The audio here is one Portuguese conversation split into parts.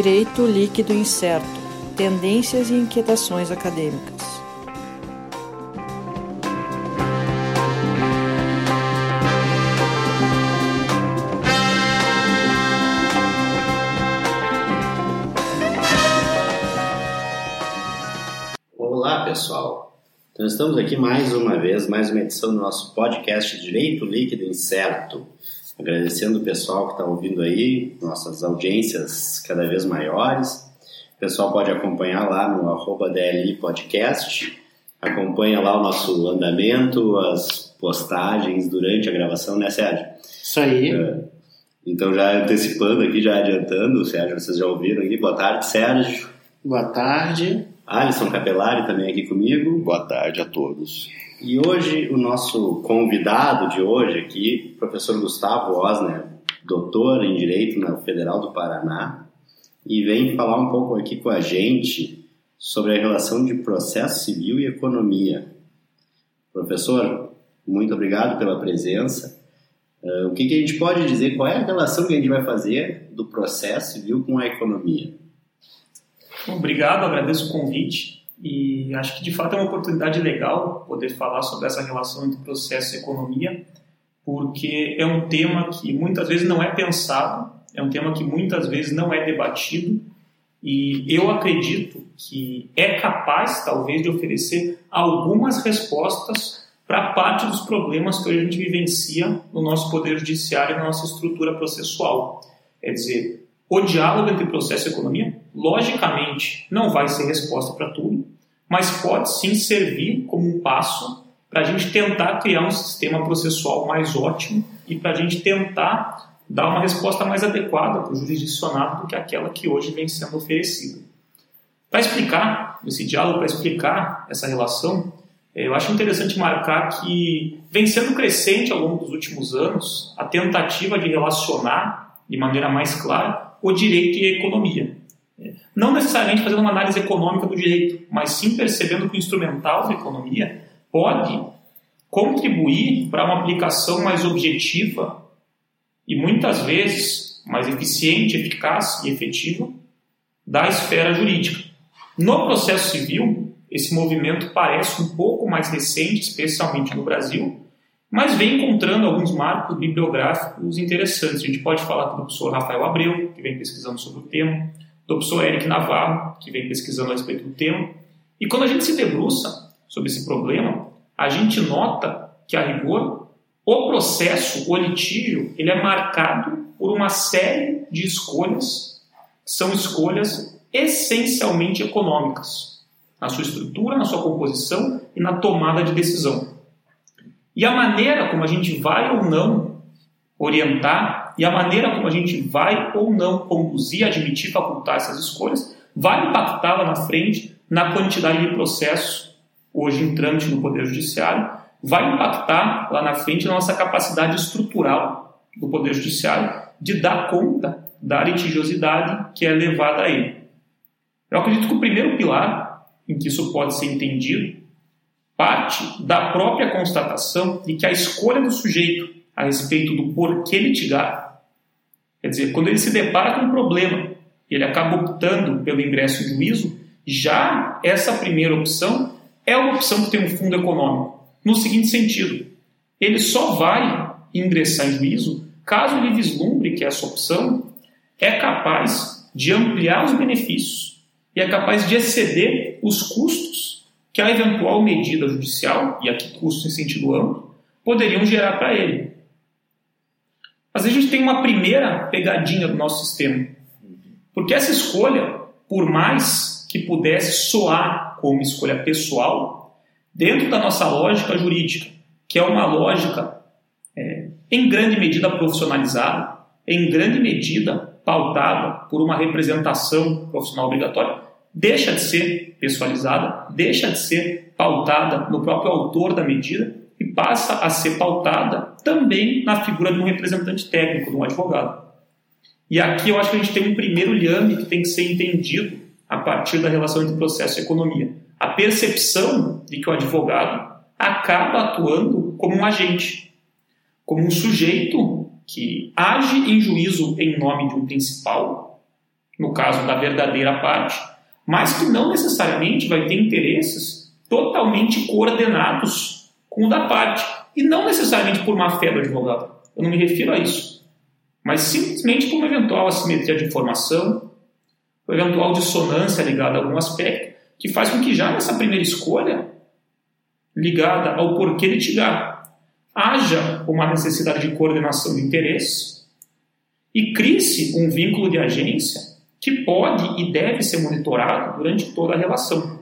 Direito Líquido Incerto Tendências e Inquietações Acadêmicas. Olá, pessoal. Então, estamos aqui mais uma vez, mais uma edição do nosso podcast Direito Líquido Incerto. Agradecendo o pessoal que está ouvindo aí, nossas audiências cada vez maiores. O pessoal pode acompanhar lá no arroba DLI Podcast. Acompanha lá o nosso andamento, as postagens durante a gravação, né, Sérgio? Isso aí. É. Então, já antecipando aqui, já adiantando, Sérgio, vocês já ouviram aí. Boa tarde, Sérgio. Boa tarde. Alisson Capelari também aqui comigo. Boa tarde a todos. E hoje o nosso convidado de hoje aqui, professor Gustavo Osner, doutor em Direito na Federal do Paraná, e vem falar um pouco aqui com a gente sobre a relação de processo civil e economia. Professor, muito obrigado pela presença. Uh, o que, que a gente pode dizer? Qual é a relação que a gente vai fazer do processo civil com a economia? Obrigado, agradeço o convite e acho que de fato é uma oportunidade legal poder falar sobre essa relação entre processo e economia, porque é um tema que muitas vezes não é pensado, é um tema que muitas vezes não é debatido e eu acredito que é capaz, talvez, de oferecer algumas respostas para parte dos problemas que hoje a gente vivencia no nosso poder judiciário e na nossa estrutura processual. É dizer, o diálogo entre processo e economia, logicamente, não vai ser resposta para tudo, mas pode sim servir como um passo para a gente tentar criar um sistema processual mais ótimo e para a gente tentar dar uma resposta mais adequada para o jurisdicionado do que aquela que hoje vem sendo oferecida. Para explicar esse diálogo, para explicar essa relação, eh, eu acho interessante marcar que vem sendo crescente ao longo dos últimos anos a tentativa de relacionar de maneira mais clara o direito e a economia. Não necessariamente fazendo uma análise econômica do direito, mas sim percebendo que o instrumental da economia pode contribuir para uma aplicação mais objetiva e muitas vezes mais eficiente, eficaz e efetiva da esfera jurídica. No processo civil, esse movimento parece um pouco mais recente, especialmente no Brasil, mas vem encontrando alguns marcos bibliográficos interessantes. A gente pode falar do professor Rafael Abreu, que vem pesquisando sobre o tema, professor Eric Navarro, que vem pesquisando a respeito do tema. E quando a gente se debruça sobre esse problema, a gente nota que, a rigor, o processo, o litígio, ele é marcado por uma série de escolhas, que são escolhas essencialmente econômicas, na sua estrutura, na sua composição e na tomada de decisão. E a maneira como a gente vai ou não orientar e a maneira como a gente vai ou não conduzir, admitir, facultar essas escolhas vai impactar lá na frente na quantidade de processos hoje em trâmite no Poder Judiciário, vai impactar lá na frente na nossa capacidade estrutural do Poder Judiciário de dar conta da litigiosidade que é levada a ele. Eu acredito que o primeiro pilar em que isso pode ser entendido parte da própria constatação de que a escolha do sujeito a respeito do porquê litigar, quer dizer, quando ele se depara com um problema e ele acaba optando pelo ingresso em juízo, já essa primeira opção é uma opção que tem um fundo econômico. No seguinte sentido, ele só vai ingressar em juízo caso ele vislumbre que essa opção é capaz de ampliar os benefícios e é capaz de exceder os custos que a eventual medida judicial, e aqui custo em sentido amplo, poderiam gerar para ele. Mas a gente tem uma primeira pegadinha do nosso sistema. Porque essa escolha, por mais que pudesse soar como escolha pessoal, dentro da nossa lógica jurídica, que é uma lógica é, em grande medida profissionalizada, em grande medida pautada por uma representação profissional obrigatória, deixa de ser pessoalizada, deixa de ser pautada no próprio autor da medida e passa a ser pautada também na figura de um representante técnico, de um advogado. E aqui eu acho que a gente tem um primeiro liame que tem que ser entendido a partir da relação entre processo e economia. A percepção de que o advogado acaba atuando como um agente, como um sujeito que age em juízo em nome de um principal no caso da verdadeira parte, mas que não necessariamente vai ter interesses totalmente coordenados com o da parte, e não necessariamente por má fé do advogado. Eu não me refiro a isso, mas simplesmente por uma eventual assimetria de informação, uma eventual dissonância ligada a algum aspecto, que faz com que já nessa primeira escolha, ligada ao porquê litigar, haja uma necessidade de coordenação de interesses e crie-se um vínculo de agência que pode e deve ser monitorado durante toda a relação.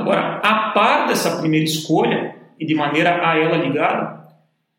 Agora, a par dessa primeira escolha e de maneira a ela ligada,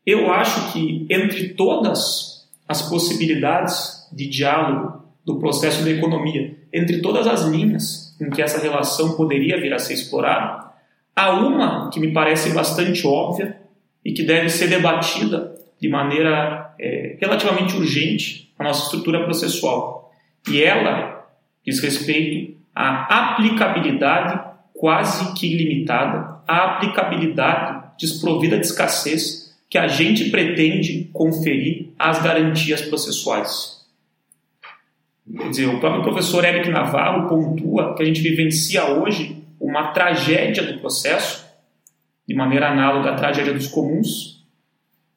eu acho que entre todas as possibilidades de diálogo do processo da economia, entre todas as linhas em que essa relação poderia vir a ser explorada, há uma que me parece bastante óbvia e que deve ser debatida de maneira é, relativamente urgente na nossa estrutura processual. E ela diz respeito à aplicabilidade quase que ilimitada, à aplicabilidade desprovida de escassez que a gente pretende conferir às garantias processuais. Quer dizer, o próprio professor Eric Navarro pontua que a gente vivencia hoje uma tragédia do processo, de maneira análoga à tragédia dos comuns,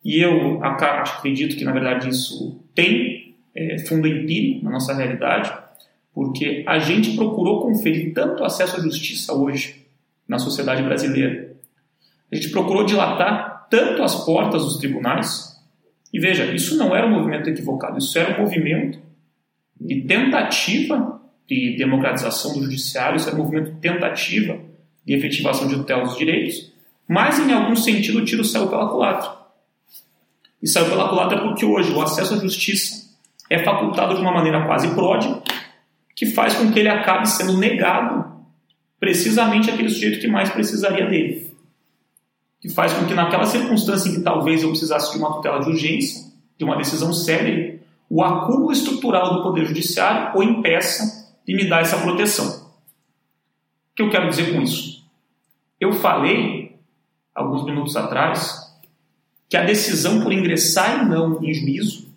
e eu acredito que, na verdade, isso tem é, fundo empírico na nossa realidade, porque a gente procurou conferir tanto acesso à justiça hoje na sociedade brasileira. A gente procurou dilatar tanto as portas dos tribunais, e veja, isso não era um movimento equivocado, isso era um movimento de tentativa de democratização do judiciário, isso era um movimento de tentativa de efetivação de tutela dos direitos, mas em algum sentido o tiro saiu pela culatra. E saiu pela culatra porque hoje o acesso à justiça é facultado de uma maneira quase pródiga, que faz com que ele acabe sendo negado precisamente aquele sujeito que mais precisaria dele. Que faz com que naquela circunstância em que talvez eu precisasse de uma tutela de urgência, de uma decisão séria, o acúmulo estrutural do Poder Judiciário o impeça de me dar essa proteção. O que eu quero dizer com isso? Eu falei, alguns minutos atrás, que a decisão por ingressar e não em juízo,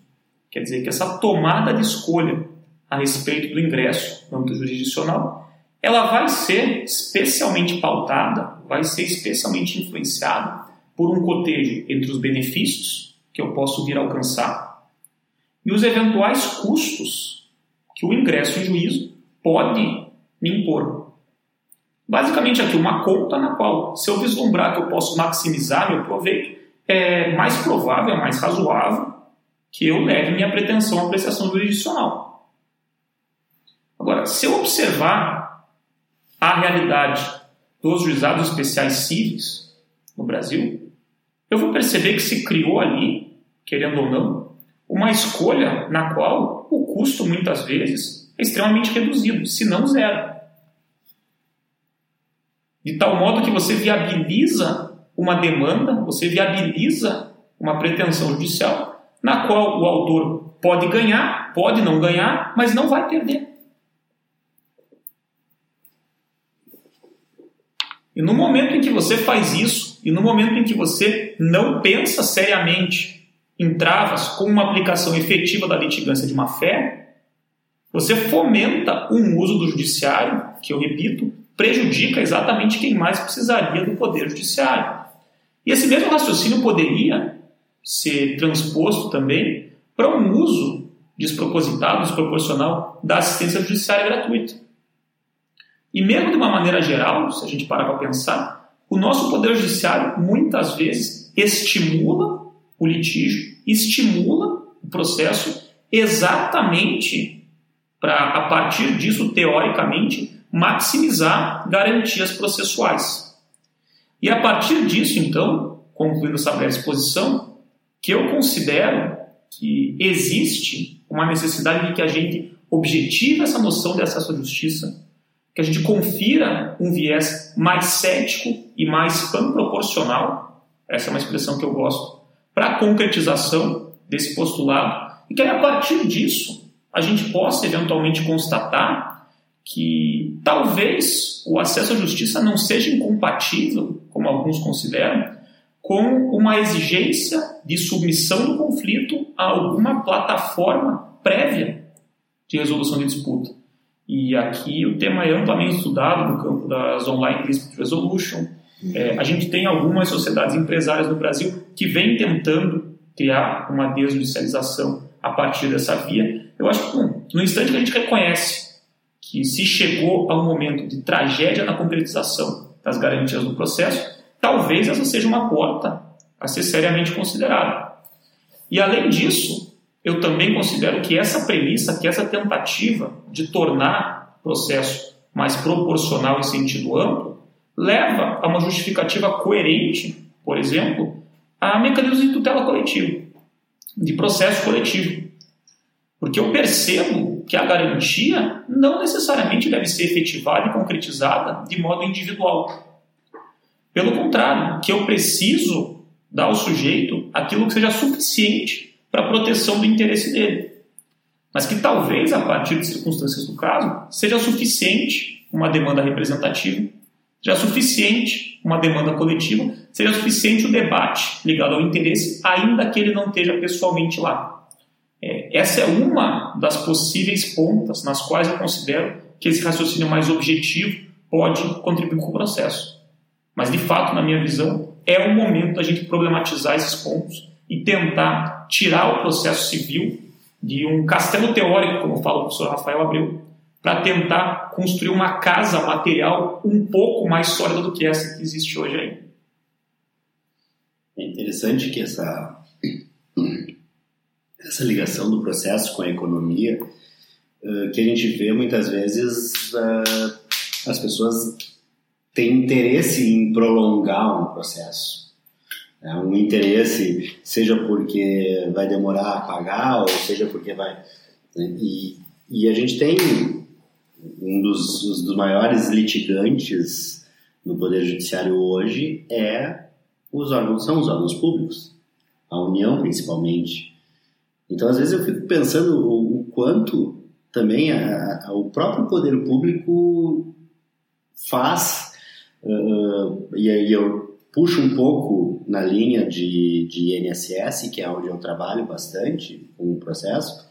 quer dizer que essa tomada de escolha a respeito do ingresso no âmbito jurisdicional, ela vai ser especialmente pautada, vai ser especialmente influenciada por um cotejo entre os benefícios que eu posso vir a alcançar e os eventuais custos que o ingresso em juízo pode me impor. Basicamente aqui uma conta na qual, se eu vislumbrar que eu posso maximizar meu proveito, é mais provável, é mais razoável que eu leve minha pretensão à apreciação jurisdicional. Agora, se eu observar a realidade dos juizados especiais cíveis no Brasil, eu vou perceber que se criou ali, querendo ou não, uma escolha na qual o custo muitas vezes é extremamente reduzido, se não zero. De tal modo que você viabiliza uma demanda, você viabiliza uma pretensão judicial na qual o autor pode ganhar, pode não ganhar, mas não vai perder. E no momento em que você faz isso, e no momento em que você não pensa seriamente em travas com uma aplicação efetiva da litigância de má fé, você fomenta um uso do judiciário, que eu repito, prejudica exatamente quem mais precisaria do poder judiciário. E esse mesmo raciocínio poderia ser transposto também para um uso despropositado, desproporcional da assistência judiciária gratuita. E mesmo de uma maneira geral, se a gente parar para pensar, o nosso poder judiciário muitas vezes estimula o litígio, estimula o processo exatamente para, a partir disso, teoricamente, maximizar garantias processuais. E a partir disso, então, concluindo essa breve exposição, que eu considero que existe uma necessidade de que a gente objetive essa noção de acesso à justiça, que a gente confira um viés mais cético e mais proporcional, essa é uma expressão que eu gosto, para a concretização desse postulado, e que aí, a partir disso a gente possa eventualmente constatar que talvez o acesso à justiça não seja incompatível como alguns consideram, com uma exigência de submissão do conflito a alguma plataforma prévia de resolução de disputa. E aqui o tema é amplamente estudado no campo das online dispute resolution. É, a gente tem algumas sociedades empresárias no Brasil que vêm tentando criar uma desjudicialização a partir dessa via. Eu acho que bom, no instante que a gente reconhece que se chegou a um momento de tragédia na concretização das garantias do processo, talvez essa seja uma porta a ser seriamente considerada. E além disso, eu também considero que essa premissa, que essa tentativa de tornar o processo mais proporcional em sentido amplo, leva a uma justificativa coerente, por exemplo, a mecanismos de tutela coletiva, de processo coletivo. Porque eu percebo que a garantia não necessariamente deve ser efetivada e concretizada de modo individual. Pelo contrário, que eu preciso dar ao sujeito aquilo que seja suficiente para proteção do interesse dele. Mas que talvez, a partir de circunstâncias do caso, seja suficiente uma demanda representativa, seja suficiente uma demanda coletiva, seja suficiente o debate ligado ao interesse, ainda que ele não esteja pessoalmente lá. É, essa é uma das possíveis pontas nas quais eu considero que esse raciocínio mais objetivo pode contribuir com o processo. Mas, de fato, na minha visão, é o momento da gente problematizar esses pontos e tentar tirar o processo civil de um castelo teórico, como fala o professor Rafael Abreu, para tentar construir uma casa material um pouco mais sólida do que essa que existe hoje aí. É interessante que essa, essa ligação do processo com a economia, que a gente vê muitas vezes as pessoas têm interesse em prolongar um processo é um interesse, seja porque vai demorar a pagar, ou seja porque vai. Né? E, e a gente tem um dos, dos maiores litigantes no Poder Judiciário hoje é os órgãos, são os órgãos públicos, a União principalmente. Então, às vezes, eu fico pensando o, o quanto também a, a, o próprio poder público faz, uh, e aí eu puxo um pouco na linha de, de INSS, que é onde eu trabalho bastante com o processo,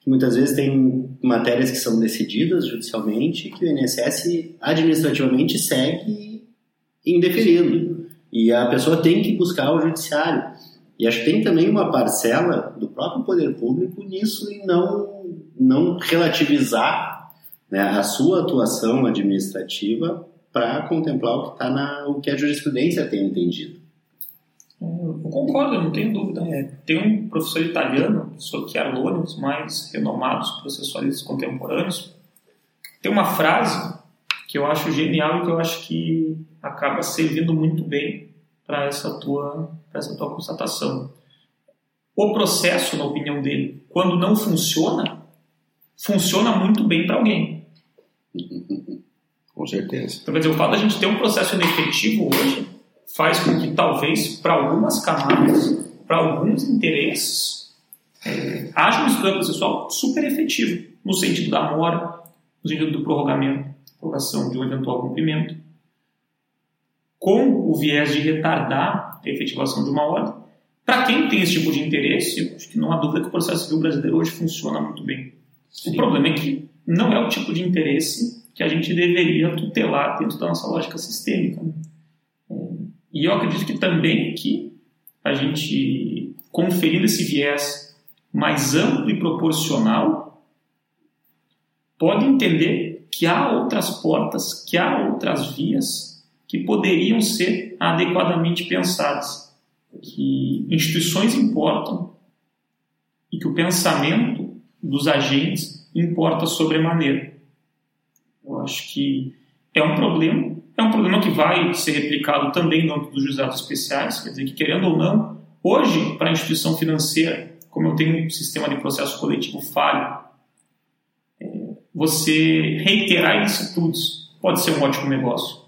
que muitas vezes tem matérias que são decididas judicialmente que o INSS administrativamente segue indeferindo. E a pessoa tem que buscar o judiciário. E acho que tem também uma parcela do próprio poder público nisso e não, não relativizar né, a sua atuação administrativa para contemplar o que tá na o que a jurisprudência tem entendido. Eu concordo, não tenho dúvida. É, tem um professor italiano, o professor Chiarloni, um dos mais renomados processualistas contemporâneos, tem uma frase que eu acho genial e que eu acho que acaba servindo muito bem para essa tua essa tua constatação. O processo, na opinião dele, quando não funciona, funciona muito bem para alguém. Com certeza. Então, quer dizer, o fato da gente ter um processo inefetivo hoje faz com que talvez para algumas camadas, para alguns interesses, é, haja uma estrutura processual super efetiva, no sentido da mora, no sentido do prorrogamento, prorrogação de um eventual cumprimento, com o viés de retardar a efetivação de uma ordem. Para quem tem esse tipo de interesse, acho que não há dúvida que o processo civil brasileiro hoje funciona muito bem. Sim. O problema é que não é o tipo de interesse que a gente deveria tutelar dentro da nossa lógica sistêmica. Né? É, e eu acredito que também que a gente, conferindo esse viés mais amplo e proporcional, pode entender que há outras portas, que há outras vias que poderiam ser adequadamente pensadas, que instituições importam e que o pensamento dos agentes importa sobremaneira. Eu acho que é um problema, é um problema que vai ser replicado também no âmbito dos juizados especiais, quer dizer que, querendo ou não, hoje, para a instituição financeira, como eu tenho um sistema de processo coletivo falho, é, você reiterar ilicitudes pode ser um ótimo negócio.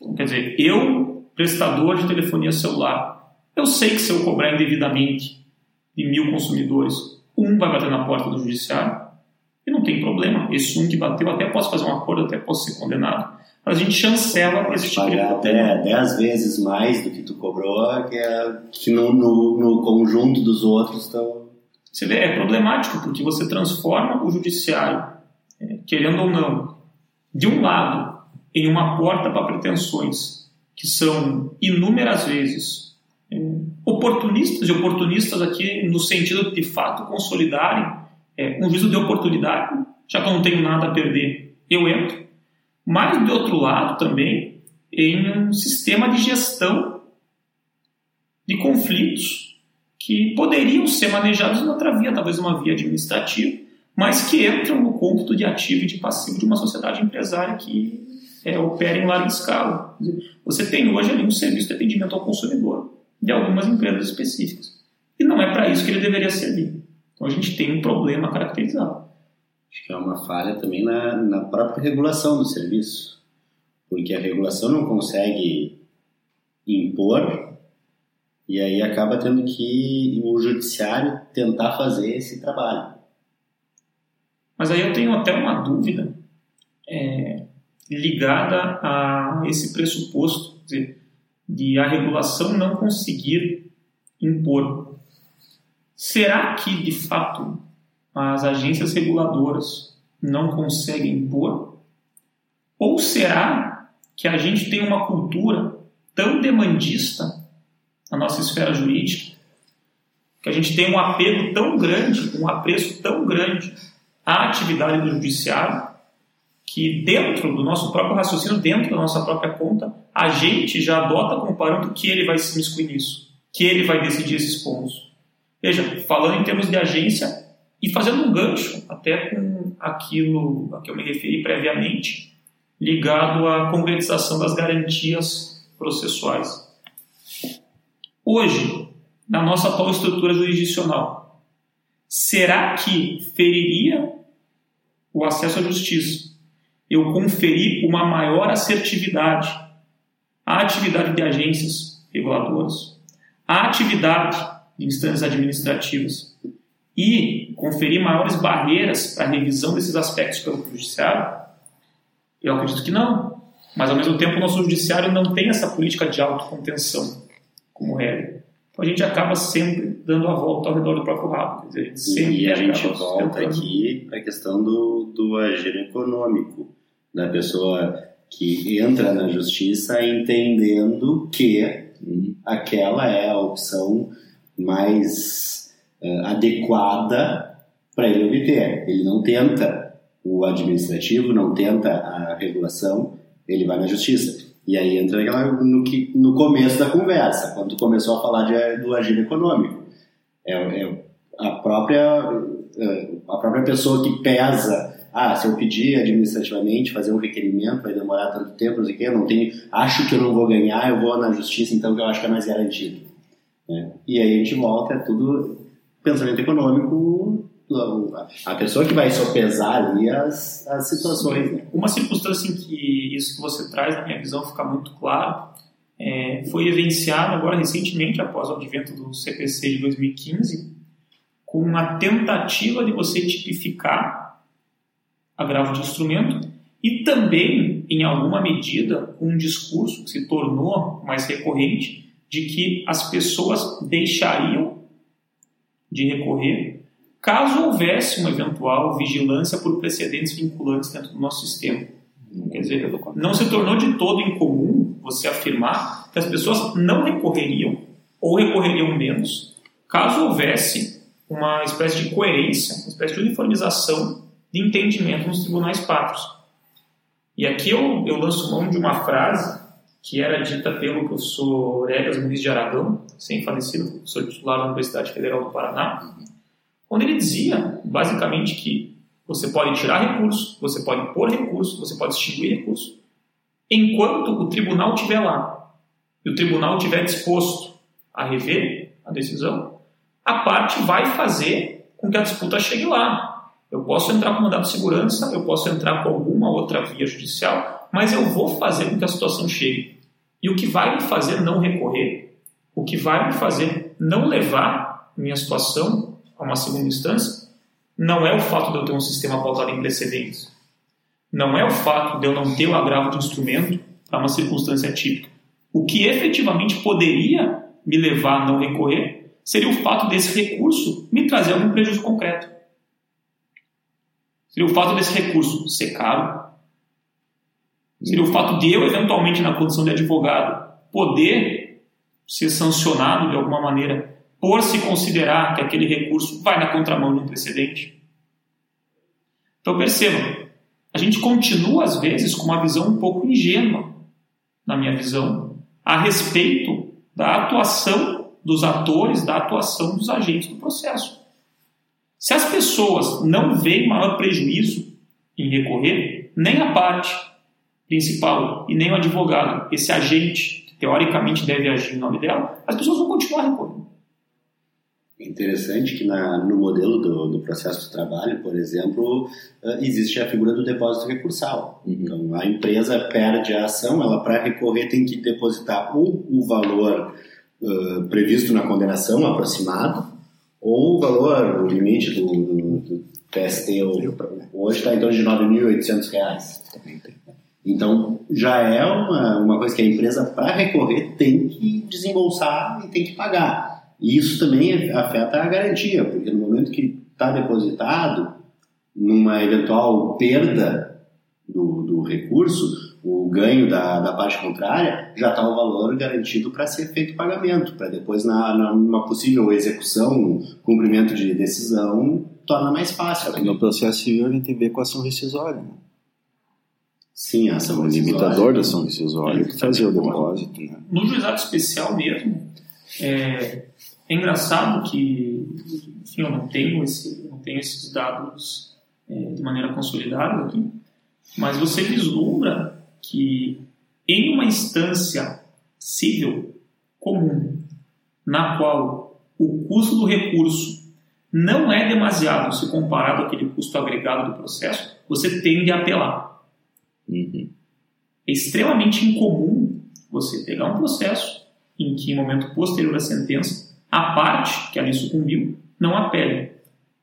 Então, quer dizer, eu, prestador de telefonia celular, eu sei que se eu cobrar indevidamente de mil consumidores, um vai bater na porta do judiciário, e não tem problema. Esse um que bateu, até posso fazer um acordo, até posso ser condenado. Mas a gente chancela esse tipo de até 10 vezes mais do que tu cobrou, que, é, que no, no, no conjunto dos outros estão. Você vê, é problemático, porque você transforma o judiciário, é, querendo ou não, de um lado, em uma porta para pretensões que são inúmeras vezes é, oportunistas, e oportunistas aqui no sentido de fato, consolidarem é, um juízo de oportunidade, já que eu não tenho nada a perder, eu entro. Mas, de outro lado, também, em um sistema de gestão de conflitos que poderiam ser manejados em outra via, talvez uma via administrativa, mas que entram no cômputo de ativo e de passivo de uma sociedade empresária que é, opera em larga escala. Você tem hoje ali um serviço de atendimento ao consumidor de algumas empresas específicas. E não é para isso que ele deveria servir. Então a gente tem um problema caracterizado. Acho que é uma falha também na, na própria regulação do serviço. Porque a regulação não consegue impor e aí acaba tendo que o judiciário tentar fazer esse trabalho. Mas aí eu tenho até uma dúvida é, ligada a esse pressuposto de, de a regulação não conseguir impor. Será que, de fato, as agências reguladoras não conseguem impor? Ou será que a gente tem uma cultura tão demandista na nossa esfera jurídica, que a gente tem um apego tão grande, um apreço tão grande à atividade do judiciário, que dentro do nosso próprio raciocínio, dentro da nossa própria conta, a gente já adota como parâmetro que ele vai se miscuir nisso, que ele vai decidir esses pontos. Veja, falando em termos de agência e fazendo um gancho até com aquilo a que eu me referi previamente, ligado à concretização das garantias processuais. Hoje, na nossa atual estrutura jurisdicional, será que feriria o acesso à justiça? Eu conferir uma maior assertividade à atividade de agências reguladoras, à atividade de instâncias administrativas e conferir maiores barreiras para a revisão desses aspectos pelo judiciário? Eu acredito que não. Mas, ao mesmo tempo, o nosso judiciário não tem essa política de autocontenção como regra. Então a gente acaba sempre dando a volta ao redor do próprio rabo. Dizer, e a gente volta aqui para a questão do, do agir econômico, da pessoa que entra na justiça entendendo que hum, aquela é a opção mais uh, adequada para ele obter. Ele não tenta o administrativo, não tenta a regulação, ele vai na justiça. E aí entra no, que, no começo da conversa, quando começou a falar de, do agir econômico. É, é, a, própria, é, a própria pessoa que pesa, ah, se eu pedir administrativamente, fazer um requerimento, vai demorar tanto tempo, não sei o quê, eu não tenho, acho que eu não vou ganhar, eu vou na justiça, então que eu acho que é mais garantido. Né? E aí a gente volta, é tudo pensamento econômico a pessoa que vai sopesar ali as, as situações. Né? Uma circunstância em que isso que você traz, na minha visão, fica muito claro, é, foi evidenciado agora recentemente, após o advento do CPC de 2015, com uma tentativa de você tipificar agravo de instrumento e também, em alguma medida, um discurso que se tornou mais recorrente de que as pessoas deixariam de recorrer caso houvesse uma eventual vigilância por precedentes vinculantes dentro do nosso sistema. Quer dizer, não se tornou de todo incomum você afirmar que as pessoas não recorreriam ou recorreriam menos caso houvesse uma espécie de coerência, uma espécie de uniformização de entendimento nos tribunais pátrios. E aqui eu, eu lanço mão de uma frase que era dita pelo professor Egas Muniz de Aragão, sem falecido professor titular da Universidade Federal do Paraná, onde ele dizia, basicamente, que você pode tirar recurso, você pode pôr recurso, você pode extinguir recurso, enquanto o tribunal estiver lá e o tribunal estiver disposto a rever a decisão, a parte vai fazer com que a disputa chegue lá. Eu posso entrar com mandado de segurança, eu posso entrar com alguma outra via judicial, mas eu vou fazer com que a situação chegue. E o que vai me fazer não recorrer, o que vai me fazer não levar minha situação a uma segunda instância, não é o fato de eu ter um sistema pautado em precedentes. Não é o fato de eu não ter o agravo de instrumento para uma circunstância típica. O que efetivamente poderia me levar a não recorrer seria o fato desse recurso me trazer algum prejuízo concreto. Seria o fato desse recurso ser caro. Seria o fato de eu, eventualmente, na condição de advogado, poder ser sancionado de alguma maneira por se considerar que aquele recurso vai na contramão de um precedente. Então percebam, a gente continua às vezes com uma visão um pouco ingênua, na minha visão, a respeito da atuação dos atores, da atuação dos agentes do processo. Se as pessoas não veem maior prejuízo em recorrer, nem a parte principal e nem o advogado, esse agente que teoricamente deve agir em nome dela, as pessoas vão continuar recorrendo. É interessante que na, no modelo do, do, processo de trabalho, por exemplo, uh, existe a figura do depósito recursal. Uhum. Então, a empresa perde a ação, ela para recorrer tem que depositar ou o valor uh, previsto na condenação aproximado, ou o valor, o limite do, do, do PST hoje está em torno de R$ 9.800. Então, já é uma, uma coisa que a empresa, para recorrer, tem que desembolsar e tem que pagar. E isso também afeta a garantia, porque no momento que está depositado, numa eventual perda do, do recurso, o ganho da, da parte contrária, já está o valor garantido para ser feito o pagamento, para depois, na, na, numa possível execução, cumprimento de decisão, torna mais fácil. No processo civil a gente vê com ação rescisória. Né? Sim, a ação o limitador da ação rescisória é, fazer o depósito. Né? No juizado especial mesmo, é, é engraçado que, enfim, eu não tenho, esse, não tenho esses dados é, de maneira consolidada aqui, mas você vislumbra que em uma instância civil comum, na qual o custo do recurso não é demasiado se comparado àquele custo agregado do processo, você tende a apelar. Uhum. É extremamente incomum você pegar um processo em que, em momento posterior à sentença, a parte que ali sucumbiu não apele.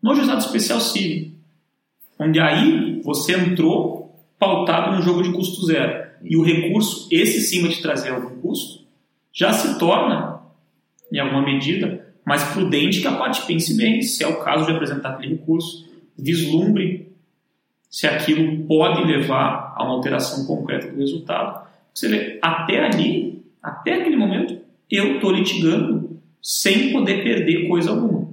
No juizado especial civil, onde aí você entrou pautado no jogo de custo zero e o recurso, esse sim vai te trazer algum custo, já se torna, em alguma medida, mais prudente que a parte pense bem, se é o caso de apresentar aquele recurso, vislumbre se aquilo pode levar a uma alteração concreta do resultado. Você vê, até ali, até aquele momento, eu estou litigando sem poder perder coisa alguma.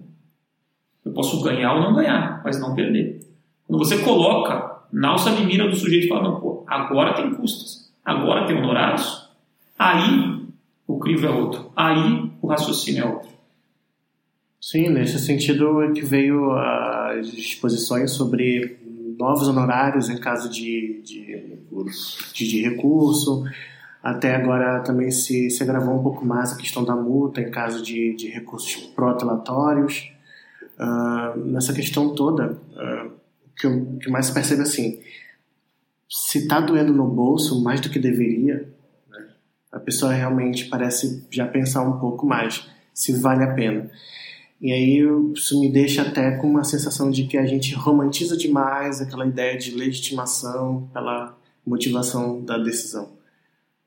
Eu posso ganhar ou não ganhar, mas não perder. Quando você coloca na alça de mira do sujeito e fala, não, pô, agora tem custos, agora tem honorários, aí o crivo é outro, aí o raciocínio é outro. Sim, nesse sentido é que veio as disposições sobre novos honorários em caso de, de, de, de recurso, até agora também se, se agravou um pouco mais a questão da multa em caso de, de recursos protelatórios. Uh, nessa questão toda, uh, que, que mais se percebe assim, se está doendo no bolso mais do que deveria, né, a pessoa realmente parece já pensar um pouco mais se vale a pena. E aí isso me deixa até com uma sensação de que a gente romantiza demais aquela ideia de legitimação pela motivação da decisão.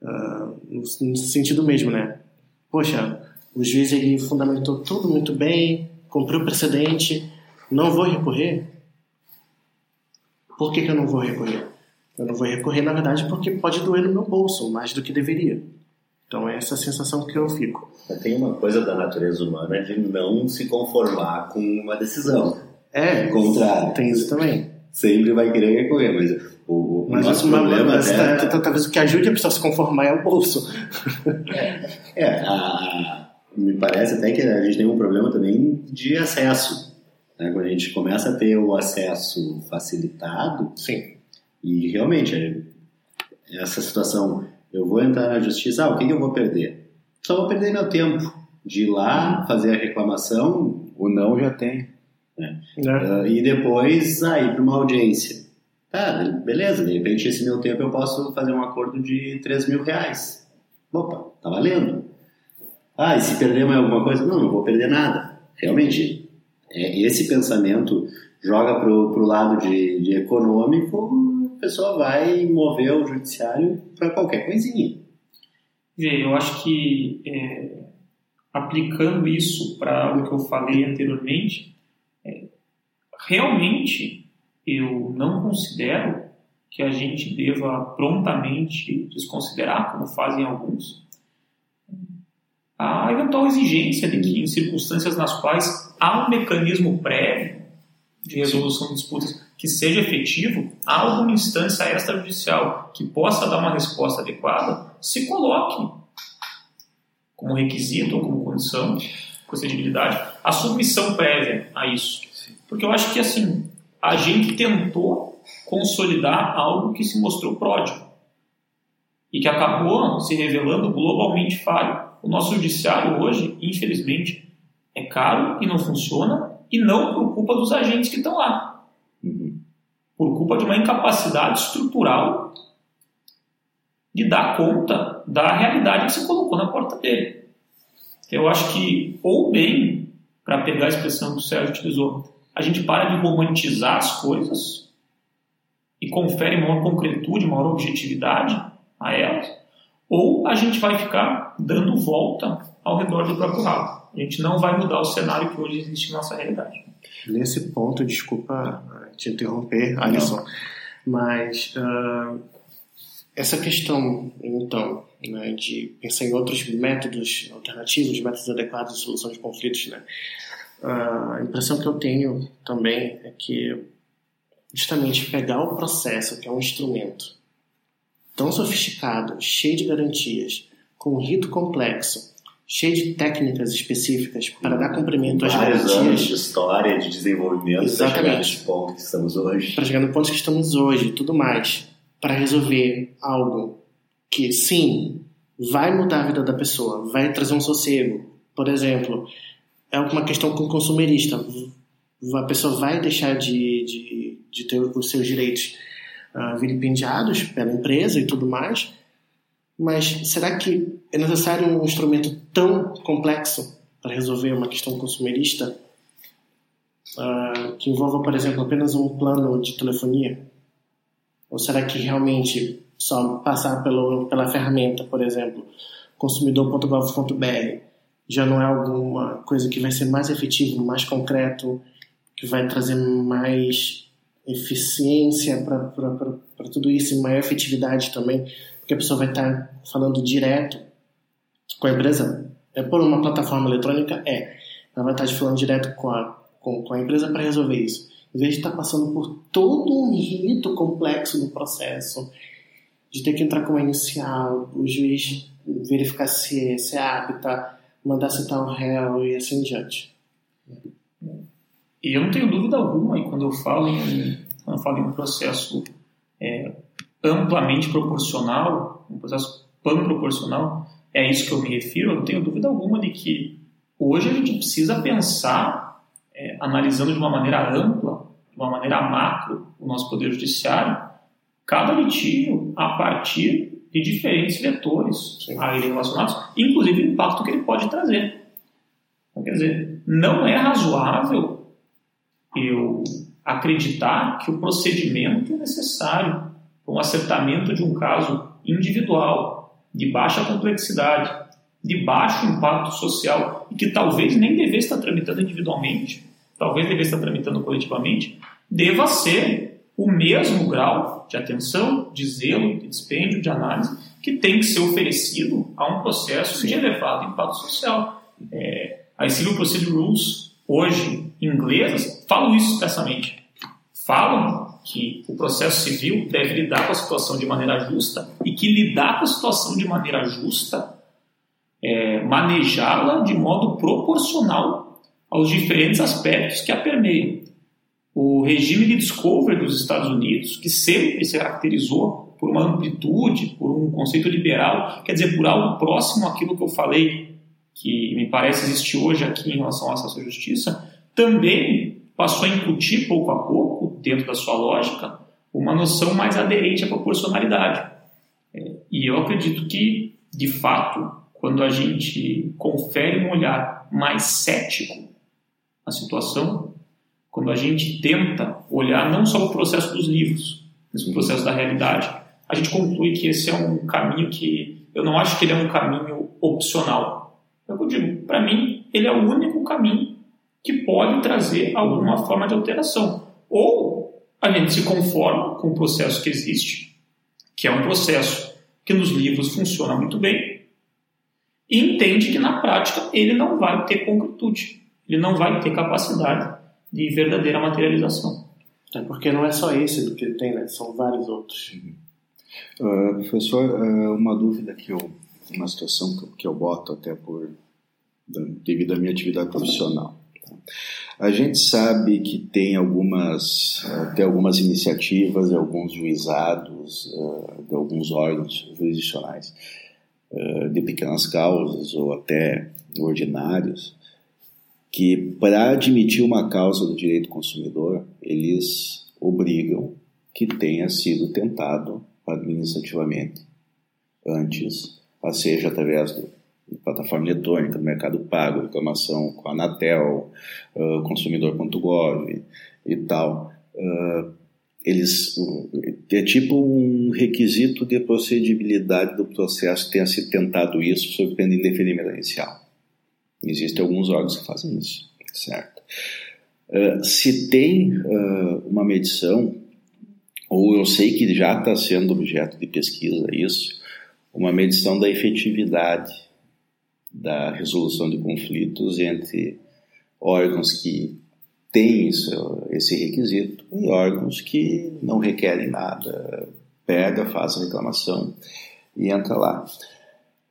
Uh, no, sentido mesmo, né? Poxa, o juiz ele fundamentou tudo muito bem, cumpriu o precedente, não vou recorrer? Por que, que eu não vou recorrer? Eu não vou recorrer, na verdade, porque pode doer no meu bolso, mais do que deveria. Então é essa sensação que eu fico. Tem uma coisa da natureza humana de não se conformar com uma decisão. É, contrário. Tem isso também. Sempre vai querer recorrer, mas o, mas nosso uma, problema mas, até... Tá, talvez o que ajude a pessoa a se conformar é o bolso. É, é a, me parece até que a gente tem um problema também de acesso. Né? Quando a gente começa a ter o acesso facilitado, sim. E realmente, essa situação, eu vou entrar na justiça, ah, o que, que eu vou perder? Só vou perder meu tempo de ir lá, fazer a reclamação. O não já tem. Né? É. Uh, e depois ah, ir para uma audiência. Tá, beleza, de repente esse meu tempo eu posso fazer um acordo de 3 mil reais. Opa, tá valendo. Ah, e se perder mais alguma coisa? Não, não vou perder nada. Realmente, é, esse pensamento joga pro, pro lado de, de econômico, pessoa vai mover o judiciário para qualquer coisinha. Vê, eu acho que é, aplicando isso para o que eu falei anteriormente, é, realmente eu não considero que a gente deva prontamente desconsiderar, como fazem alguns, a eventual exigência de que, em circunstâncias nas quais há um mecanismo prévio de resolução de disputas que seja efetivo, há alguma instância extrajudicial que possa dar uma resposta adequada, se coloque como requisito ou como condição de procedibilidade a submissão prévia a isso. Porque eu acho que assim, a gente tentou consolidar algo que se mostrou pródigo e que acabou se revelando globalmente falho. O nosso judiciário hoje, infelizmente, é caro e não funciona e não por culpa dos agentes que estão lá por culpa de uma incapacidade estrutural de dar conta da realidade que se colocou na porta dele. Eu acho que, ou bem, para pegar a expressão que o Sérgio utilizou, a gente para de romantizar as coisas e confere maior concretude, maior objetividade a elas, ou a gente vai ficar dando volta ao redor do próprio rabo. A gente não vai mudar o cenário que hoje existe na nossa realidade. Nesse ponto, desculpa te interromper, Alisson, mas uh, essa questão, então, né, de pensar em outros métodos alternativos, métodos adequados de solução de conflitos, né, uh, a impressão que eu tenho também é que justamente pegar o processo, que é um instrumento tão sofisticado, cheio de garantias, com um rito complexo, cheio de técnicas específicas para dar cumprimento às Vários garantias. anos de história, de desenvolvimento para chegar Exatamente. nesse ponto que estamos hoje. Para chegar no ponto que estamos hoje tudo mais, para resolver algo que, sim, vai mudar a vida da pessoa, vai trazer um sossego. Por exemplo, é uma questão com o consumerista. A pessoa vai deixar de, de, de ter os seus direitos ah, vilipendiados pela empresa e tudo mais, mas será que é necessário um instrumento tão complexo para resolver uma questão consumerista ah, que envolva, por exemplo, apenas um plano de telefonia? Ou será que realmente só passar pelo, pela ferramenta, por exemplo, consumidor.gov.br, já não é alguma coisa que vai ser mais efetivo, mais concreto, que vai trazer mais eficiência para tudo isso e maior efetividade também, porque a pessoa vai estar falando direto com a empresa. É por uma plataforma eletrônica? É. Ela vai estar falando direto com a, com, com a empresa para resolver isso. Em vez de estar passando por todo um rito complexo do processo, de ter que entrar com uma inicial, o juiz verificar se, se é apta, mandar citar o réu e assim em diante. E eu não tenho dúvida alguma, e quando eu falo em, quando eu falo em um processo é, amplamente proporcional, um processo pan-proporcional, é isso que eu me refiro, eu não tenho dúvida alguma de que hoje a gente precisa pensar, é, analisando de uma maneira ampla, de uma maneira macro, o nosso Poder Judiciário, cada litígio a partir de diferentes vetores a ele relacionados, inclusive o impacto que ele pode trazer. Então, quer dizer, não é razoável eu acreditar que o procedimento necessário para um acertamento de um caso individual, de baixa complexidade, de baixo impacto social e que talvez nem devesse estar tramitando individualmente, talvez devesse estar tramitando coletivamente, deva ser o mesmo grau de atenção, de zelo, de dispêndio, de análise que tem que ser oferecido a um processo de elevado impacto social. É, as Civil Procedure Rules, hoje inglesas, falam isso expressamente. Falam que o processo civil deve lidar com a situação de maneira justa e que lidar com a situação de maneira justa é manejá-la de modo proporcional aos diferentes aspectos que a permeiam. O regime de discovery dos Estados Unidos, que sempre se caracterizou por uma amplitude, por um conceito liberal, quer dizer, por algo próximo àquilo que eu falei, que me parece existir hoje aqui em relação ao acesso à justiça, também passou a incutir pouco a pouco, dentro da sua lógica, uma noção mais aderente à proporcionalidade. E eu acredito que, de fato, quando a gente confere um olhar mais cético à situação, quando a gente tenta olhar não só o processo dos livros, mas o processo da realidade, a gente conclui que esse é um caminho que eu não acho que ele é um caminho opcional. É eu digo, para mim, ele é o único caminho que pode trazer alguma forma de alteração. Ou a gente se conforma com o processo que existe, que é um processo que nos livros funciona muito bem, e entende que na prática ele não vai ter concretude, ele não vai ter capacidade de verdadeira materialização. É porque não é só esse do que ele tem, né? São vários outros. Uh, professor, uh, uma dúvida que eu, uma situação que eu, que eu boto até por devido à minha atividade profissional. A gente sabe que tem algumas, uh, tem algumas iniciativas alguns juizados, de alguns órgãos jurisdicionais de pequenas causas ou até ordinários, que para admitir uma causa do direito consumidor, eles obrigam que tenha sido tentado administrativamente antes, seja através da plataforma eletrônica, do Mercado Pago, reclamação com a Anatel, uh, consumidor.gov e tal. Uh, eles é tipo um requisito de procedibilidade do processo tenha sido tentado isso sob pena inicial. Existem alguns órgãos que fazem isso, certo? Uh, se tem uh, uma medição, ou eu sei que já está sendo objeto de pesquisa isso, uma medição da efetividade da resolução de conflitos entre órgãos que têm isso, esse requisito e órgãos que não requerem nada, pega, faz a reclamação e entra lá.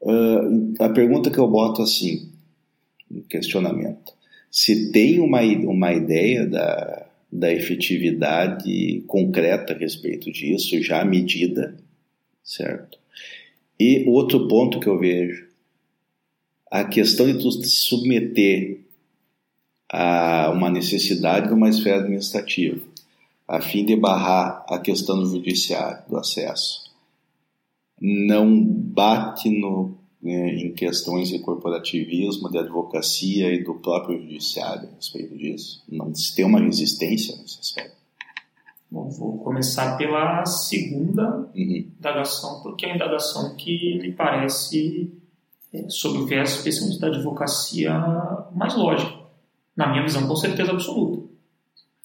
Uh, a pergunta que eu boto assim, questionamento. Se tem uma, uma ideia da, da efetividade concreta a respeito disso, já medida, certo? E outro ponto que eu vejo, a questão de tu submeter a uma necessidade numa esfera administrativa, a fim de barrar a questão do judiciário, do acesso, não bate no né, em questões de corporativismo, de advocacia e do próprio judiciário a respeito disso? Não se tem uma resistência nesse aspecto? Bom, vou começar pela segunda uhum. indagação, porque é a indagação que me parece, é, sob o viés especialmente da advocacia, mais lógica. Na minha visão, com certeza absoluta.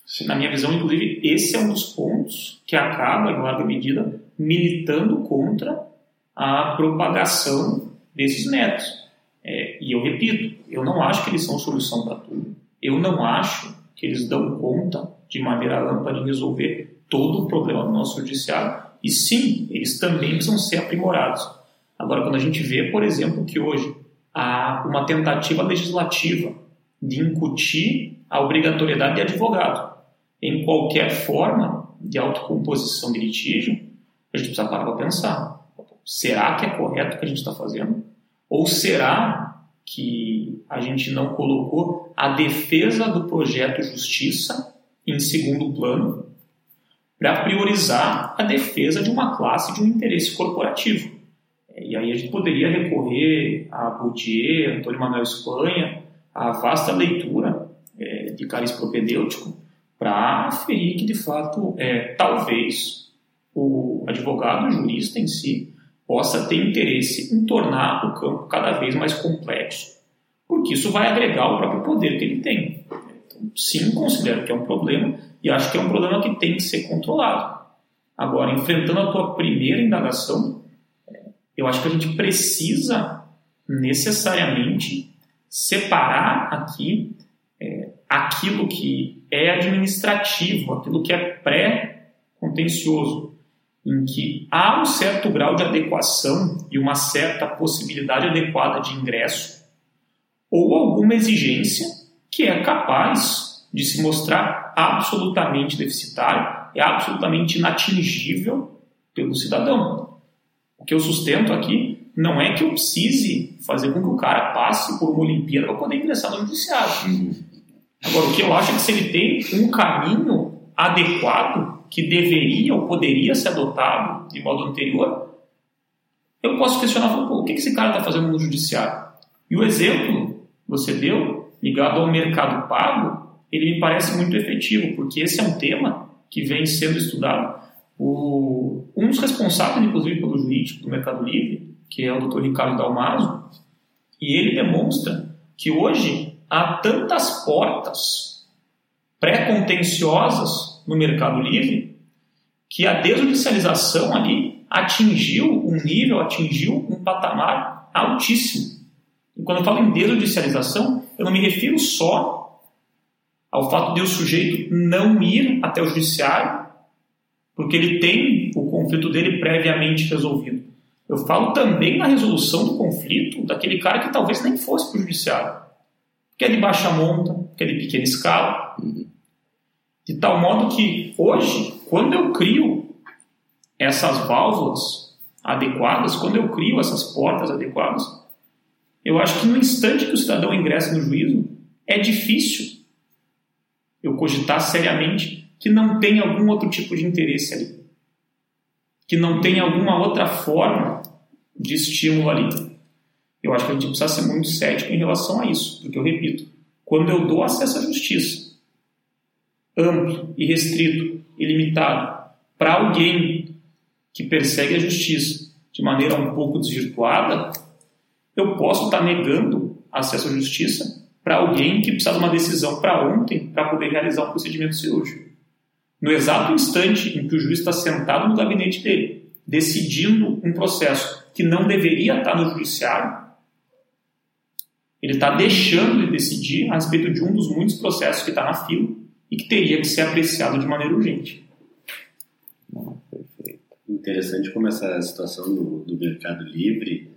Sim. Na minha visão, inclusive, esse é um dos pontos que acaba, em larga medida, militando contra a propagação desses métodos. É, e eu repito, eu não acho que eles são solução para tudo. Eu não acho que eles dão conta de maneira ampla de resolver todo o problema do nosso judiciário. E sim, eles também precisam ser aprimorados. Agora, quando a gente vê, por exemplo, que hoje há uma tentativa legislativa de incutir a obrigatoriedade de advogado em qualquer forma de autocomposição de litígio, a gente precisa parar para pensar. Será que é correto o que a gente está fazendo? Ou será que a gente não colocou a defesa do projeto Justiça em segundo plano para priorizar a defesa de uma classe de um interesse corporativo? E aí a gente poderia recorrer a Bourdieu, Antônio Manuel Espanha, a vasta leitura é, de cariz propedêutico para aferir que, de fato, é, talvez o advogado, o jurista em si, possa ter interesse em tornar o campo cada vez mais complexo, porque isso vai agregar o próprio poder que ele tem. Então, sim, considero que é um problema e acho que é um problema que tem que ser controlado. Agora, enfrentando a tua primeira indagação, eu acho que a gente precisa necessariamente separar aqui é, aquilo que é administrativo, aquilo que é pré-contencioso, em que há um certo grau de adequação e uma certa possibilidade adequada de ingresso, ou alguma exigência que é capaz de se mostrar absolutamente deficitário, é absolutamente inatingível pelo cidadão. O que eu sustento aqui não é que eu precise fazer com que o cara passe por uma Olimpíada para poder ingressar no judiciário. Uhum. Agora, o que eu acho é que se ele tem um caminho adequado que deveria ou poderia ser adotado de modo anterior, eu posso questionar, o que esse cara está fazendo no judiciário? E o exemplo que você deu, ligado ao mercado pago, ele me parece muito efetivo, porque esse é um tema que vem sendo estudado por um dos responsáveis, inclusive, pelo jurídico do Mercado Livre, que é o Dr. Ricardo Dalmaso, E ele demonstra que hoje há tantas portas pré-contenciosas no Mercado Livre que a desjudicialização ali atingiu um nível, atingiu um patamar altíssimo. E quando eu falo em desjudicialização, eu não me refiro só ao fato de o sujeito não ir até o judiciário, porque ele tem o conflito dele previamente resolvido. Eu falo também na resolução do conflito daquele cara que talvez nem fosse para o judiciário, que é de baixa monta, que é de pequena escala. De tal modo que hoje, quando eu crio essas válvulas adequadas, quando eu crio essas portas adequadas, eu acho que no instante que o cidadão ingressa no juízo, é difícil eu cogitar seriamente que não tem algum outro tipo de interesse ali. Que não tem alguma outra forma de estímulo ali. Eu acho que a gente precisa ser muito cético em relação a isso, porque eu repito, quando eu dou acesso à justiça, amplo, irrestrito, ilimitado, para alguém que persegue a justiça de maneira um pouco desvirtuada, eu posso estar negando acesso à justiça para alguém que precisa de uma decisão para ontem para poder realizar um procedimento cirúrgico. No exato instante em que o juiz está sentado no gabinete dele, decidindo um processo que não deveria estar no judiciário, ele está deixando de decidir a respeito de um dos muitos processos que está na fila e que teria que ser apreciado de maneira urgente. Interessante como essa situação do, do mercado livre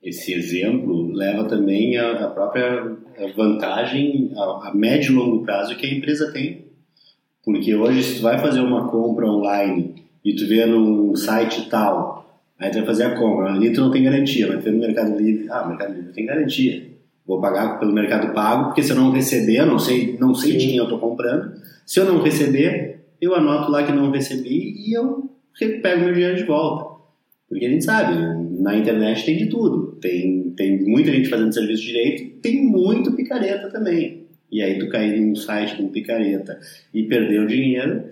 esse exemplo leva também a, a própria vantagem a, a, médio e longo prazo que a empresa tem. Porque hoje, se tu vai fazer uma compra online e tu vê num site tal, aí tu vai fazer a compra, ali tu não tem garantia, mas tu vê no Mercado Livre, ah, Mercado Livre tem garantia. Vou pagar pelo Mercado Pago, porque se eu não receber, eu não sei, não sei de quem eu estou comprando. Se eu não receber, eu anoto lá que não recebi e eu pego meu dinheiro de volta. Porque a gente sabe, na internet tem de tudo. Tem, tem muita gente fazendo serviço direito, tem muito picareta também. E aí tu cair num site com picareta e perder o dinheiro.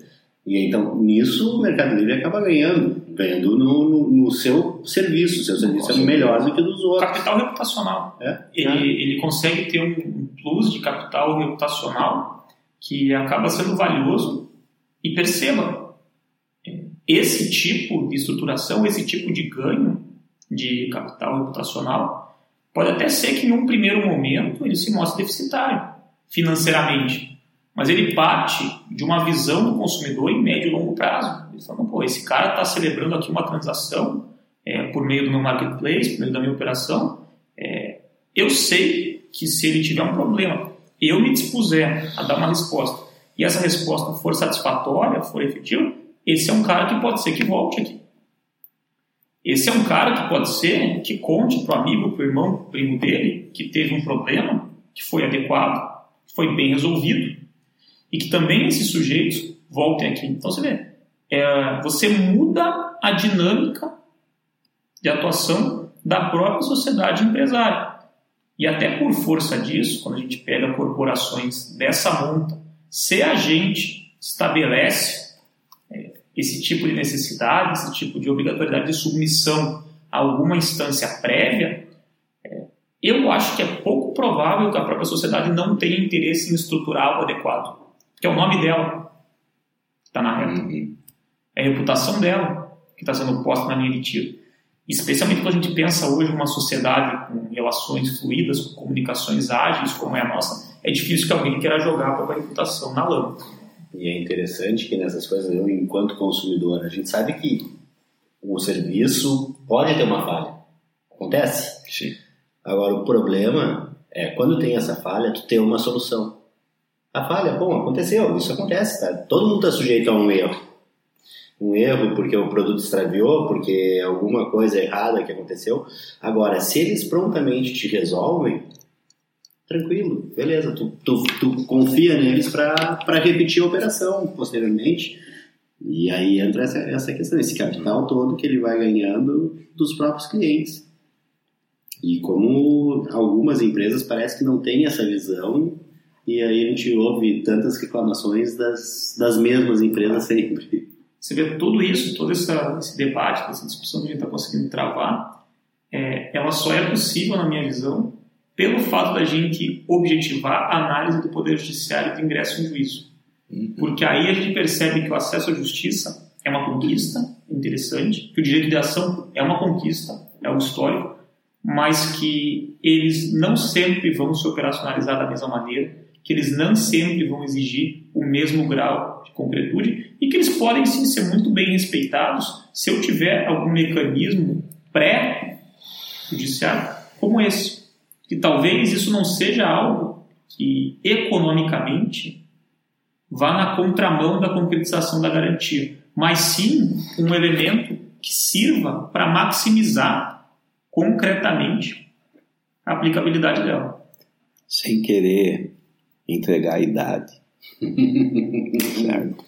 E então, nisso o Mercado Livre acaba ganhando, ganhando no, no, no seu serviço. O seu serviço Nossa, é melhor do que dos outros. Capital reputacional. É? Ele, é. ele consegue ter um plus de capital reputacional que acaba sendo valioso. E perceba, esse tipo de estruturação, esse tipo de ganho de capital reputacional, pode até ser que em um primeiro momento ele se mostre deficitário financeiramente, mas ele parte de uma visão do consumidor em médio e longo prazo. Ele fala, pô, esse cara está celebrando aqui uma transação é, por meio do meu marketplace, por meio da minha operação, é, eu sei que se ele tiver um problema, eu me dispuser a dar uma resposta e essa resposta for satisfatória, for efetiva, esse é um cara que pode ser que volte aqui. Esse é um cara que pode ser que conte para o amigo, para o irmão, primo dele, que teve um problema, que foi adequado, foi bem resolvido, e que também esses sujeitos voltem aqui. Então você vê, é, você muda a dinâmica de atuação da própria sociedade empresária. E até por força disso, quando a gente pega corporações dessa monta, se a gente estabelece esse tipo de necessidade, esse tipo de obrigatoriedade de submissão a alguma instância prévia, é, eu acho que é pouco provável que a própria sociedade não tenha interesse em estruturar o adequado, que é o nome dela que está na reta, uhum. é a reputação dela que está sendo posta na linha de tiro. Especialmente quando a gente pensa hoje uma sociedade com relações fluídas, com comunicações ágeis como é a nossa, é difícil que alguém queira jogar a própria reputação na lama. E é interessante que nessas coisas, eu, enquanto consumidor, a gente sabe que o serviço pode ter uma falha. Acontece. Sim. Agora, o problema é quando tem essa falha, tu ter uma solução. A falha, bom, aconteceu, isso acontece, tá? Todo mundo está sujeito a um erro. Um erro porque o produto extraviou, porque alguma coisa errada que aconteceu. Agora, se eles prontamente te resolvem, tranquilo, beleza, tu, tu, tu confia neles para repetir a operação posteriormente. E aí entra essa, essa questão, esse capital todo que ele vai ganhando dos próprios clientes. E como algumas empresas parece que não têm essa visão, e aí a gente ouve tantas reclamações das, das mesmas empresas sempre. Você vê tudo isso, todo essa, esse debate, essa discussão que a gente está conseguindo travar, é, ela só é possível, na minha visão, pelo fato da gente objetivar a análise do Poder Judiciário do ingresso em juízo. Uhum. Porque aí a gente percebe que o acesso à justiça é uma conquista interessante, que o direito de ação é uma conquista, é algo histórico, mas que eles não sempre vão se operacionalizar da mesma maneira, que eles não sempre vão exigir o mesmo grau de concretude e que eles podem sim ser muito bem respeitados se eu tiver algum mecanismo pré-judiciário como esse. Que talvez isso não seja algo que economicamente vá na contramão da concretização da garantia, mas sim um elemento que sirva para maximizar concretamente a aplicabilidade dela. Sem querer entregar a idade. certo?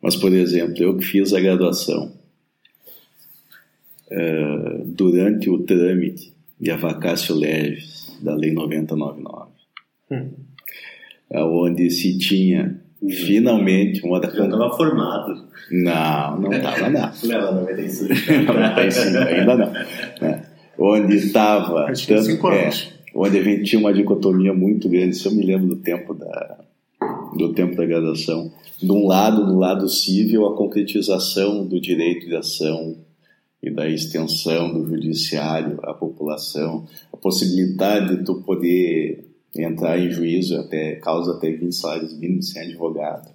Mas, por exemplo, eu que fiz a graduação, uh, durante o trâmite de a vacácio leves da Lei 9099, hum. onde se tinha finalmente uma da... Já estava formado. Não, não estava não. Não, 95. 95, ainda não. É. Onde estava... Tanto, é, onde a gente tinha uma dicotomia muito grande, se eu me lembro do tempo da, do tempo da graduação. De um lado, do lado civil, a concretização do direito de ação e da extensão do judiciário à população, a possibilidade de tu poder entrar em juízo até causa até 20 salários mínimos sem advogado.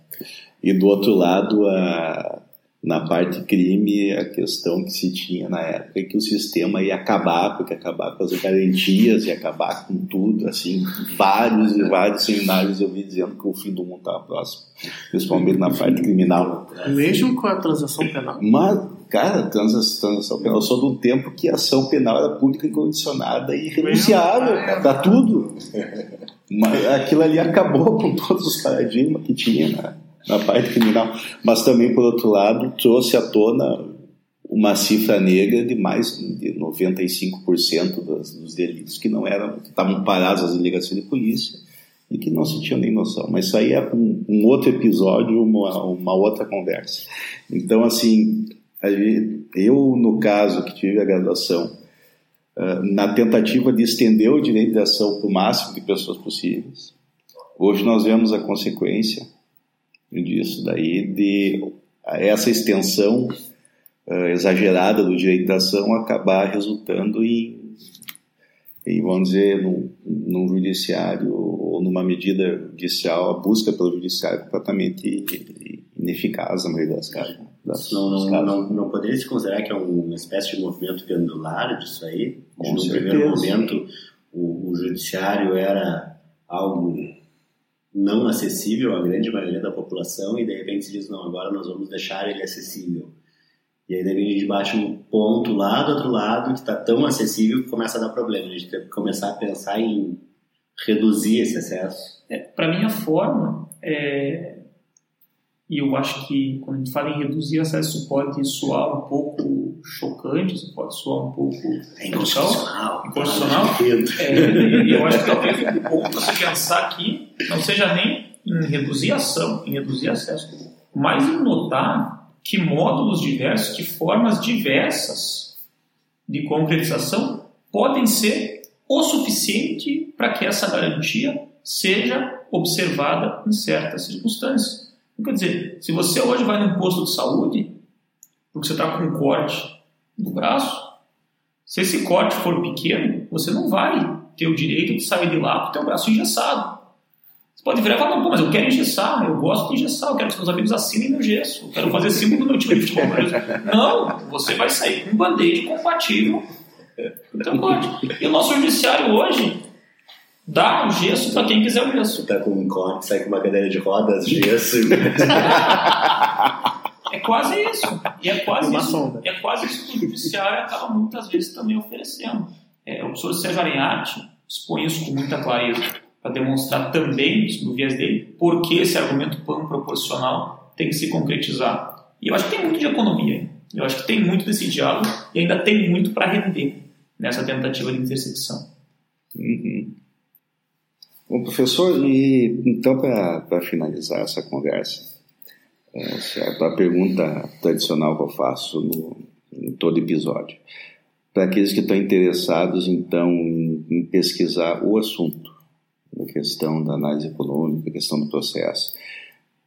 E do outro lado, a, na parte crime, a questão que se tinha na época é que o sistema ia acabar, porque acabar com as garantias, ia acabar com tudo, assim, vários e vários seminários eu vi dizendo que o fim do mundo estava próximo, principalmente na parte criminal. Mesmo com a transação penal? Mas, cara, transação, transação penal, eu sou de um tempo que a ação penal era pública e condicionada e renunciável, tá tudo. Mas aquilo ali acabou com todos os paradigmas que tinha, né? Na parte criminal, mas também, por outro lado, trouxe à tona uma cifra negra de mais de 95% dos, dos delitos que não eram, que estavam parados as delegações de polícia e que não se tinha nem noção. Mas isso aí é um, um outro episódio, uma, uma outra conversa. Então, assim, eu, no caso que tive a graduação, ah, na tentativa de estender o direito de ação para o máximo de pessoas possíveis, hoje nós vemos a consequência disso daí, de essa extensão uh, exagerada do direito da ação acabar resultando em, em vamos dizer, num, num, judiciário ou numa medida judicial, a busca pelo judiciário completamente ineficaz na maioria das casos. Das, não, não, não, não, poderia se considerar que é uma espécie de movimento pendular disso aí? Com no certeza. primeiro momento, o, o judiciário era algo não acessível à grande maioria da população e de repente se diz, não, agora nós vamos deixar ele acessível. E aí repente a gente bate um ponto lá do outro lado que está tão acessível que começa a dar problema. A gente tem que começar a pensar em reduzir esse acesso. É, Para mim a forma é, e eu acho que quando a gente fala em reduzir acesso, pode soar um pouco chocante, isso pode soar um pouco. É inconstitucional. Inconstitucional. É, eu acho que talvez o ponto a se pensar aqui não seja nem em reduzir ação, em reduzir acesso, mas em notar que módulos diversos, que formas diversas de concretização podem ser o suficiente para que essa garantia seja observada em certas circunstâncias. Quer dizer, se você hoje vai num posto de saúde, porque você está com um corte no braço, se esse corte for pequeno, você não vai ter o direito de sair de lá com o teu braço engessado. Você pode virar e falar, não, mas eu quero engessar, eu gosto de engessar, eu quero que meus amigos assinem meu gesso, eu quero fazer símbolo do meu time de futebol. Não, você vai sair com um band-aid compatível com o teu corte. E o nosso judiciário hoje Dá o gesso para quem quiser o gesso. Tá com um corte, sai com uma cadeira de rodas, gesso. é quase isso. E é quase uma isso. Sonda. É quase isso que o judiciário acaba muitas vezes também oferecendo. É, o professor Sérgio Arenhati expõe isso com muita clareza para demonstrar também, no viés dele, por que esse argumento pan proporcional tem que se concretizar. E eu acho que tem muito de economia. Eu acho que tem muito desse diálogo e ainda tem muito para render nessa tentativa de intersecção. Uhum. Bom, professor, e então para finalizar essa conversa, é, a pergunta tradicional que eu faço no, em todo episódio. para aqueles que estão interessados, então, em, em pesquisar o assunto, a questão da análise econômica, a questão do processo.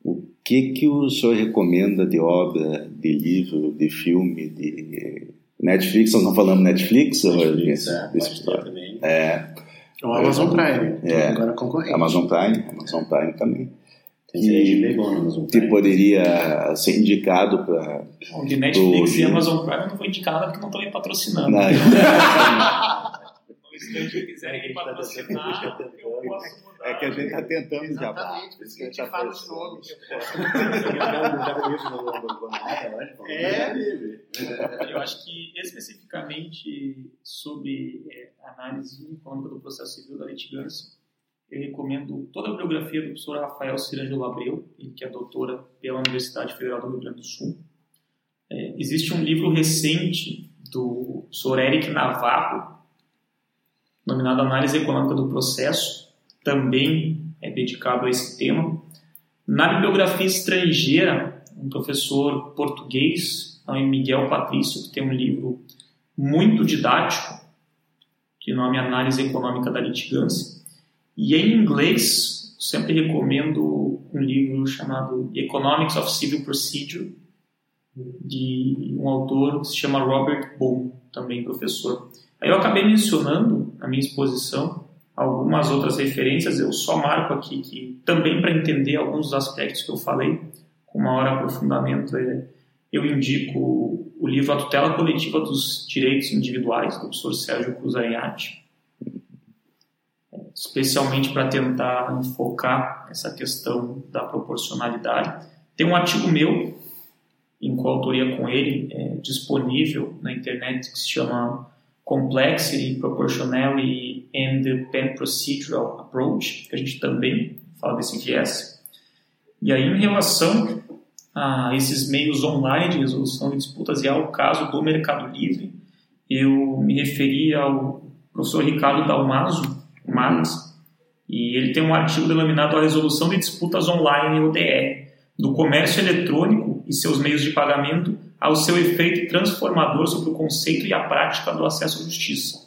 O que que o senhor recomenda de obra, de livro, de filme, de Netflix? Nós não falamos Netflix? Netflix, ou... é, Desse, também. é, O Amazon Prime, É. agora concorrente. Amazon Prime, Amazon Prime também. Amazon Que poderia ser indicado para de Netflix Do- e Amazon Prime não vou indicar nada porque não estão patrocinando. Não. Que quiserem me patrocinar, eu posso mudar. É que a gente está tentando Exatamente, por isso que a gente fala os nomes. É. Eu acho que especificamente sobre é, análise econômica do processo civil da litigância, eu recomendo toda a bibliografia do professor Rafael Cirângelo Abreu, ele que é doutora pela Universidade Federal do Rio Grande do Sul. É, existe um livro recente do professor Eric Navarro, nominado Análise Econômica do Processo, também é dedicado a esse tema. Na bibliografia estrangeira, um professor português, é Miguel Patrício, que tem um livro muito didático, de nome Análise Econômica da Litigância. E em inglês, sempre recomendo um livro chamado Economics of Civil Procedure, de um autor que se chama Robert Bohm, também professor. Aí eu acabei mencionando na minha exposição algumas outras referências, eu só marco aqui que também para entender alguns dos aspectos que eu falei, com maior aprofundamento, é, eu indico o livro A Tutela Coletiva dos Direitos Individuais, do professor Sérgio Cruz Ariati, especialmente para tentar enfocar essa questão da proporcionalidade. Tem um artigo meu, em coautoria com ele, é, disponível na internet, que se chama Complexity, Proportionality and the Pen Procedural Approach, que a gente também fala desse viés. E aí, em relação a esses meios online de resolução de disputas e ao caso do Mercado Livre, eu me referi ao professor Ricardo Dalmaso, e ele tem um artigo denominado A Resolução de Disputas Online, ODR, do comércio eletrônico e seus meios de pagamento ao seu efeito transformador sobre o conceito e a prática do acesso à justiça.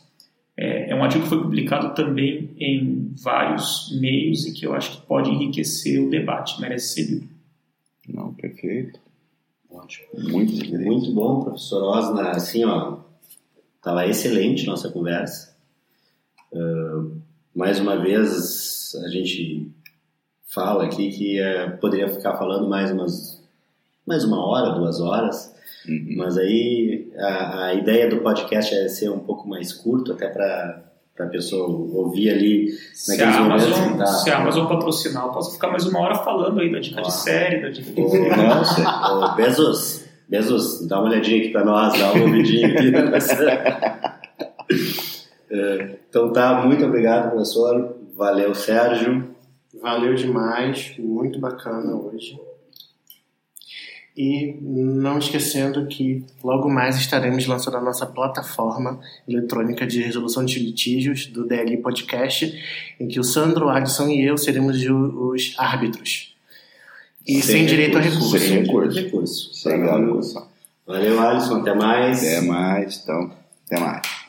É, é um artigo que foi publicado também em vários meios e que eu acho que pode enriquecer o debate, merece ser lido. Não, perfeito. Ótimo. Muito. Muito bom, professor Osna. Assim, ó, estava excelente nossa conversa. Uh, mais uma vez, a gente fala aqui que uh, poderia ficar falando mais umas mais uma hora, duas horas, Uhum. mas aí a, a ideia do podcast é ser um pouco mais curto, até para a pessoa ouvir ali Se naqueles momentos Amazon, que tá... se a Amazon patrocinar, eu posso ficar mais uma hora falando aí da dica de série, da dica de filme. Nossa, Ô, Bezos, Bezos, dá uma olhadinha aqui para nós, dá uma ouvidinha aqui. É, então tá, muito obrigado, professor. Valeu, Sérgio. Valeu demais, muito bacana hoje. E não esquecendo que logo mais estaremos lançando a nossa plataforma eletrônica de resolução de litígios do DLI Podcast, em que o Sandro, Adson e eu seremos os árbitros. E sem, direito a recurso. Sem recurso. recurso. Sem recurso. Valeu, Alisson. Até mais. Até mais, então. Até mais.